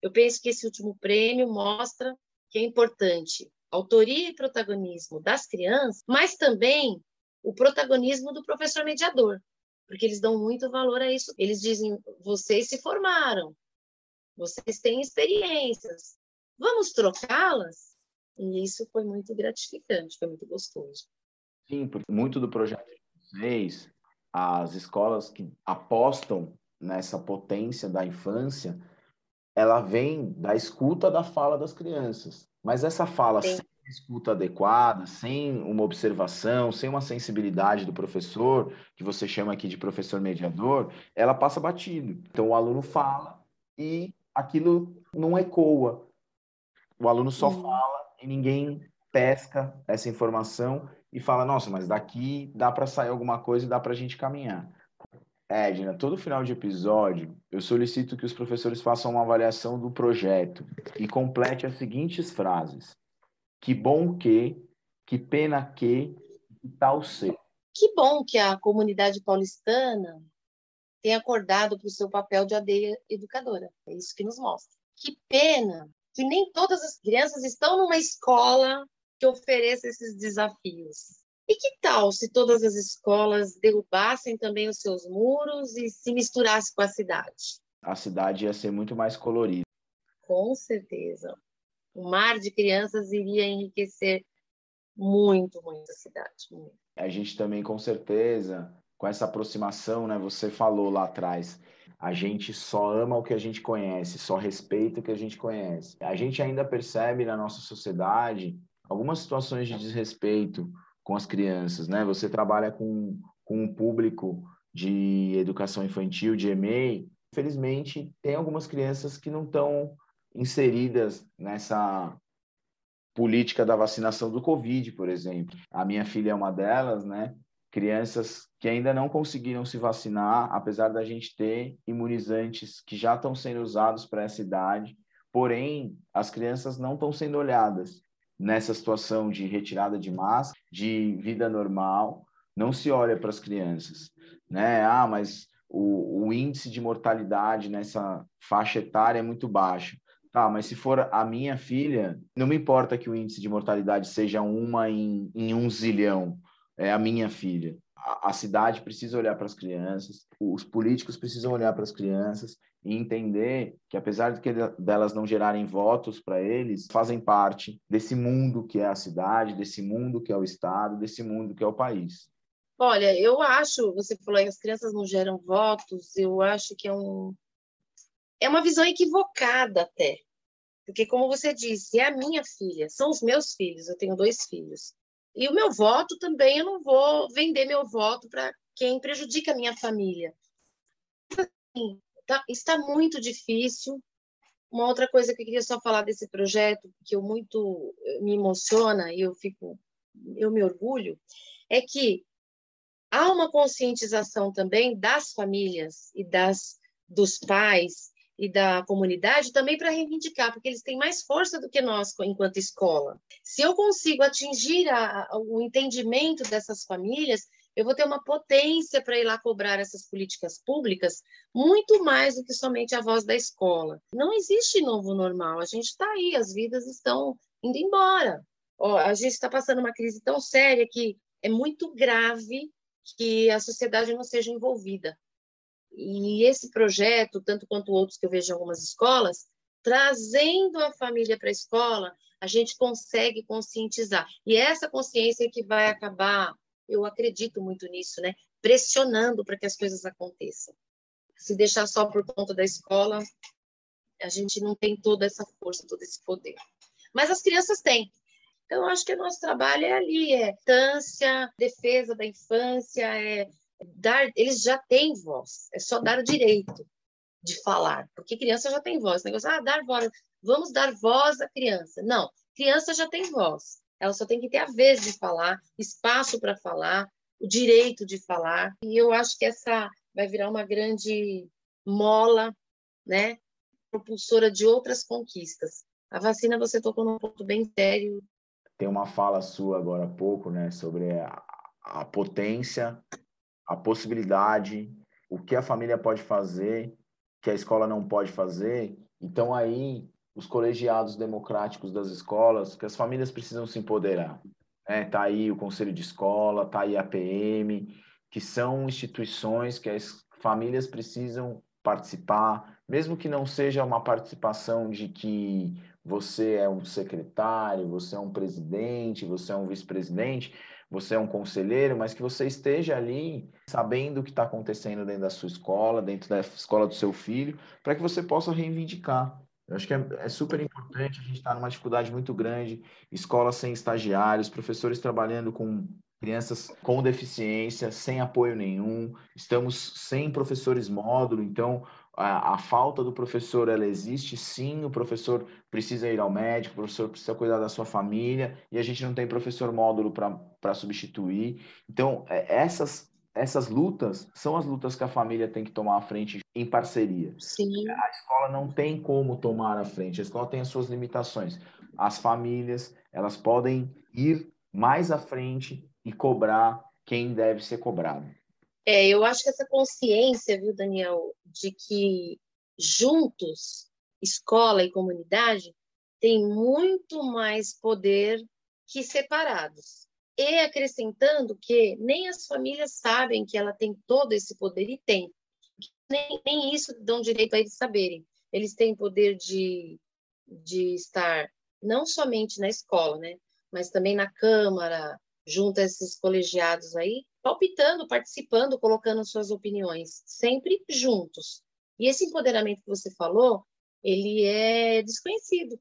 Eu penso que esse último prêmio mostra que é importante autoria e protagonismo das crianças, mas também o protagonismo do professor mediador, porque eles dão muito valor a isso. Eles dizem: vocês se formaram, vocês têm experiências, vamos trocá-las? E isso foi muito gratificante, foi muito gostoso. Sim, porque muito do projeto de vocês, as escolas que apostam nessa potência da infância, ela vem da escuta da fala das crianças. Mas essa fala Sim. sem escuta adequada, sem uma observação, sem uma sensibilidade do professor, que você chama aqui de professor mediador, ela passa batido. Então o aluno fala e aquilo não ecoa. O aluno só uhum. fala e ninguém pesca essa informação e fala: nossa, mas daqui dá para sair alguma coisa e dá para a gente caminhar. Edna, todo final de episódio, eu solicito que os professores façam uma avaliação do projeto e complete as seguintes frases: que bom que, que pena que, que tal ser. Que bom que a comunidade paulistana tem acordado para o seu papel de aldeia educadora. É isso que nos mostra. Que pena que nem todas as crianças estão numa escola que ofereça esses desafios. E que tal se todas as escolas derrubassem também os seus muros e se misturassem com a cidade? A cidade ia ser muito mais colorida. Com certeza. O mar de crianças iria enriquecer muito, muito a cidade. Muito. A gente também, com certeza, com essa aproximação, né? Você falou lá atrás, a gente só ama o que a gente conhece, só respeita o que a gente conhece. A gente ainda percebe na nossa sociedade algumas situações de desrespeito com as crianças, né? Você trabalha com, com um público de educação infantil, de EMEI. Infelizmente, tem algumas crianças que não estão inseridas nessa política da vacinação do Covid, por exemplo. A minha filha é uma delas, né? crianças que ainda não conseguiram se vacinar, apesar da gente ter imunizantes que já estão sendo usados para essa idade, porém as crianças não estão sendo olhadas nessa situação de retirada de máscara, de vida normal, não se olha para as crianças, né? Ah, mas o, o índice de mortalidade nessa faixa etária é muito baixo. Tá, mas se for a minha filha, não me importa que o índice de mortalidade seja uma em, em um zilhão é a minha filha. A, a cidade precisa olhar para as crianças, os políticos precisam olhar para as crianças e entender que, apesar de que delas não gerarem votos para eles, fazem parte desse mundo que é a cidade, desse mundo que é o Estado, desse mundo que é o país. Olha, eu acho, você falou que as crianças não geram votos, eu acho que é um é uma visão equivocada até. Porque como você disse, é a minha filha, são os meus filhos, eu tenho dois filhos. E o meu voto também, eu não vou vender meu voto para quem prejudica a minha família. Assim, tá, está muito difícil. Uma outra coisa que eu queria só falar desse projeto, que eu muito me emociona e eu fico, eu me orgulho, é que há uma conscientização também das famílias e das dos pais e da comunidade também para reivindicar, porque eles têm mais força do que nós enquanto escola. Se eu consigo atingir a, a, o entendimento dessas famílias, eu vou ter uma potência para ir lá cobrar essas políticas públicas muito mais do que somente a voz da escola. Não existe novo normal, a gente está aí, as vidas estão indo embora. Ó, a gente está passando uma crise tão séria que é muito grave que a sociedade não seja envolvida. E esse projeto, tanto quanto outros que eu vejo em algumas escolas, trazendo a família para a escola, a gente consegue conscientizar. E essa consciência é que vai acabar, eu acredito muito nisso, né? Pressionando para que as coisas aconteçam. Se deixar só por conta da escola, a gente não tem toda essa força, todo esse poder. Mas as crianças têm. Então, acho que o nosso trabalho é ali, é infância, defesa da infância, é dar, eles já têm voz, é só dar o direito de falar, porque criança já tem voz. Negócio, ah, dar voz, vamos dar voz à criança. Não, criança já tem voz. Ela só tem que ter a vez de falar, espaço para falar, o direito de falar. E eu acho que essa vai virar uma grande mola, né, propulsora de outras conquistas. A vacina você tocou num ponto bem sério. Tem uma fala sua agora há pouco, né, sobre a, a potência a possibilidade, o que a família pode fazer, que a escola não pode fazer. Então aí os colegiados democráticos das escolas, que as famílias precisam se empoderar. Né? Tá aí o conselho de escola, tá aí a PM, que são instituições que as famílias precisam participar, mesmo que não seja uma participação de que você é um secretário, você é um presidente, você é um vice-presidente, você é um conselheiro, mas que você esteja ali sabendo o que está acontecendo dentro da sua escola, dentro da escola do seu filho, para que você possa reivindicar. Eu acho que é, é super importante, a gente está numa dificuldade muito grande, escolas sem estagiários, professores trabalhando com crianças com deficiência, sem apoio nenhum, estamos sem professores módulo, então a, a, falta do professor ela existe sim, o professor precisa ir ao médico, o professor precisa cuidar da sua família e a gente não tem professor módulo para substituir. Então, é, essas, essas lutas são as lutas que a família tem que tomar à frente em parceria. Sim. A escola não tem como tomar à frente, a escola tem as suas limitações. As famílias, elas podem ir mais à frente e cobrar quem deve ser cobrado. É, eu acho que essa consciência, viu, Daniel, de que juntos, escola e comunidade, tem muito mais poder que separados. E acrescentando que nem as famílias sabem que ela tem todo esse poder, e tem. Nem, nem isso dão direito a eles saberem. Eles têm poder de, de estar não somente na escola, né? mas também na Câmara, junto a esses colegiados aí, palpitando, participando, colocando suas opiniões, sempre juntos. E esse empoderamento que você falou, ele é desconhecido.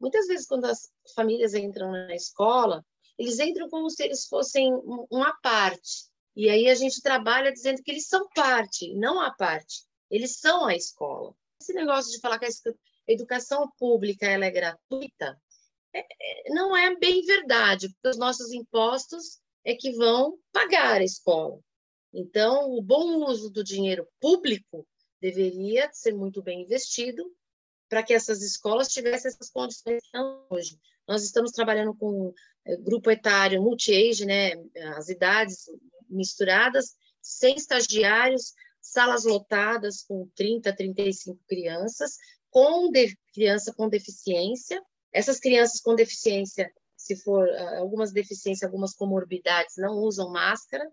Muitas vezes, quando as famílias entram na escola, eles entram como se eles fossem uma parte. E aí a gente trabalha dizendo que eles são parte, não a parte. Eles são a escola. Esse negócio de falar que a educação pública ela é gratuita, é, é, não é bem verdade, porque os nossos impostos é que vão pagar a escola. Então, o bom uso do dinheiro público deveria ser muito bem investido para que essas escolas tivessem essas condições hoje. Nós estamos trabalhando com é, grupo etário multi-age, né, as idades misturadas, sem estagiários, salas lotadas com 30, 35 crianças, com de, criança com deficiência, essas crianças com deficiência, se for ah, algumas deficiências, algumas comorbidades, não usam máscara.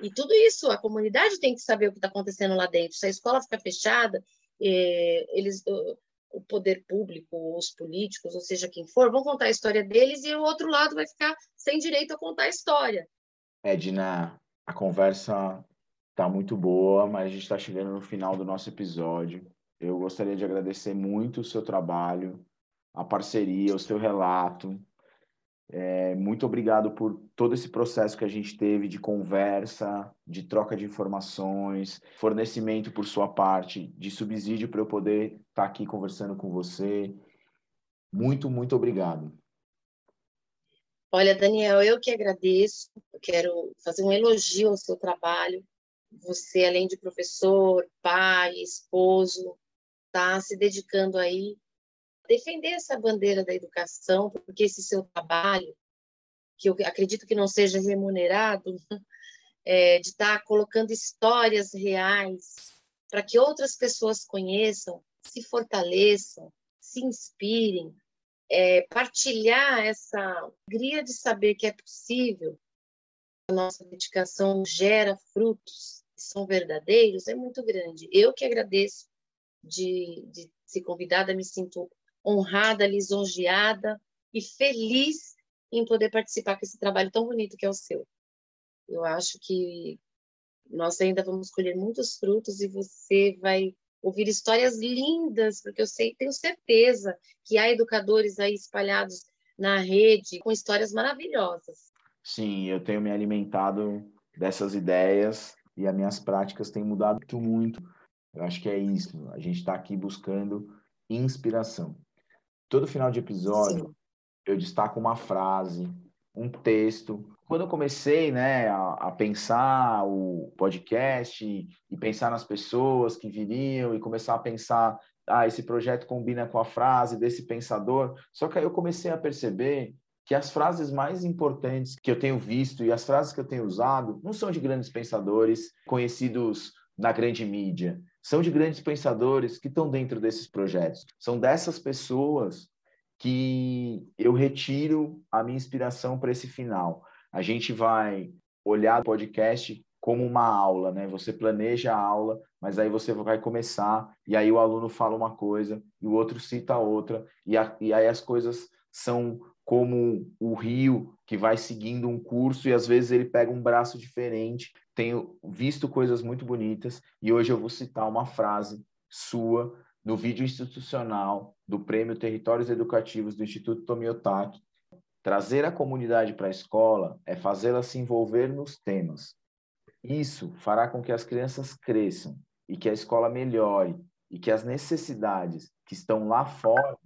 E tudo isso, a comunidade tem que saber o que está acontecendo lá dentro. Se a escola fica fechada, eh, eles, o poder público, os políticos, ou seja, quem for, vão contar a história deles e o outro lado vai ficar sem direito a contar a história. Edna, a conversa está muito boa, mas a gente está chegando no final do nosso episódio. Eu gostaria de agradecer muito o seu trabalho, a parceria, o seu relato. É, muito obrigado por todo esse processo que a gente teve de conversa, de troca de informações, fornecimento por sua parte, de subsídio para eu poder estar tá aqui conversando com você. Muito, muito obrigado. Olha, Daniel, eu que agradeço. Eu quero fazer um elogio ao seu trabalho. Você, além de professor, pai, esposo, está se dedicando aí defender essa bandeira da educação, porque esse seu trabalho, que eu acredito que não seja remunerado, é, de estar tá colocando histórias reais para que outras pessoas conheçam, se fortaleçam, se inspirem, é, partilhar essa alegria de saber que é possível, a nossa dedicação gera frutos que são verdadeiros, é muito grande. Eu que agradeço de, de ser convidada, me sinto honrada, lisonjeada e feliz em poder participar com esse trabalho tão bonito que é o seu. Eu acho que nós ainda vamos colher muitos frutos e você vai ouvir histórias lindas, porque eu sei, tenho certeza que há educadores aí espalhados na rede com histórias maravilhosas. Sim, eu tenho me alimentado dessas ideias e as minhas práticas têm mudado muito. Eu acho que é isso. A gente está aqui buscando inspiração todo final de episódio Sim. eu destaco uma frase, um texto. Quando eu comecei né, a, a pensar o podcast e, e, pensar nas pessoas que viriam e começar a pensar, ah, esse projeto combina com a frase desse pensador, só que aí eu comecei a perceber que as frases mais importantes que eu tenho visto e as frases que eu tenho usado não são de grandes pensadores conhecidos na grande mídia, são de grandes pensadores que estão dentro desses projetos. São dessas pessoas que eu retiro a minha inspiração para esse final. A gente vai olhar o podcast como uma aula, né? Você planeja a aula, mas aí você vai começar e aí o aluno fala uma coisa e o outro cita outra e, a, e aí as coisas são como o rio que vai seguindo um curso e às vezes ele pega um braço diferente. Tenho visto coisas muito bonitas e hoje eu vou citar uma frase sua no vídeo institucional do Prêmio Territórios Educativos do Instituto Tomiotaki. Trazer a comunidade para a escola é fazê-la se envolver nos temas. Isso fará com que as crianças cresçam e que a escola melhore e que as necessidades que estão lá fora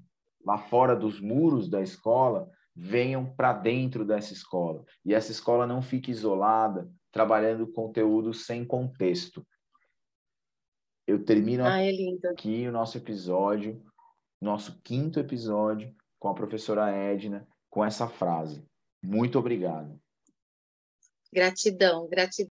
lá fora dos muros da escola venham para dentro dessa escola. E essa escola não fique isolada, trabalhando conteúdo sem contexto. Eu termino ah, é aqui o nosso episódio, nosso quinto episódio, com a professora Edna, com essa frase. Muito obrigado. Gratidão, gratidão.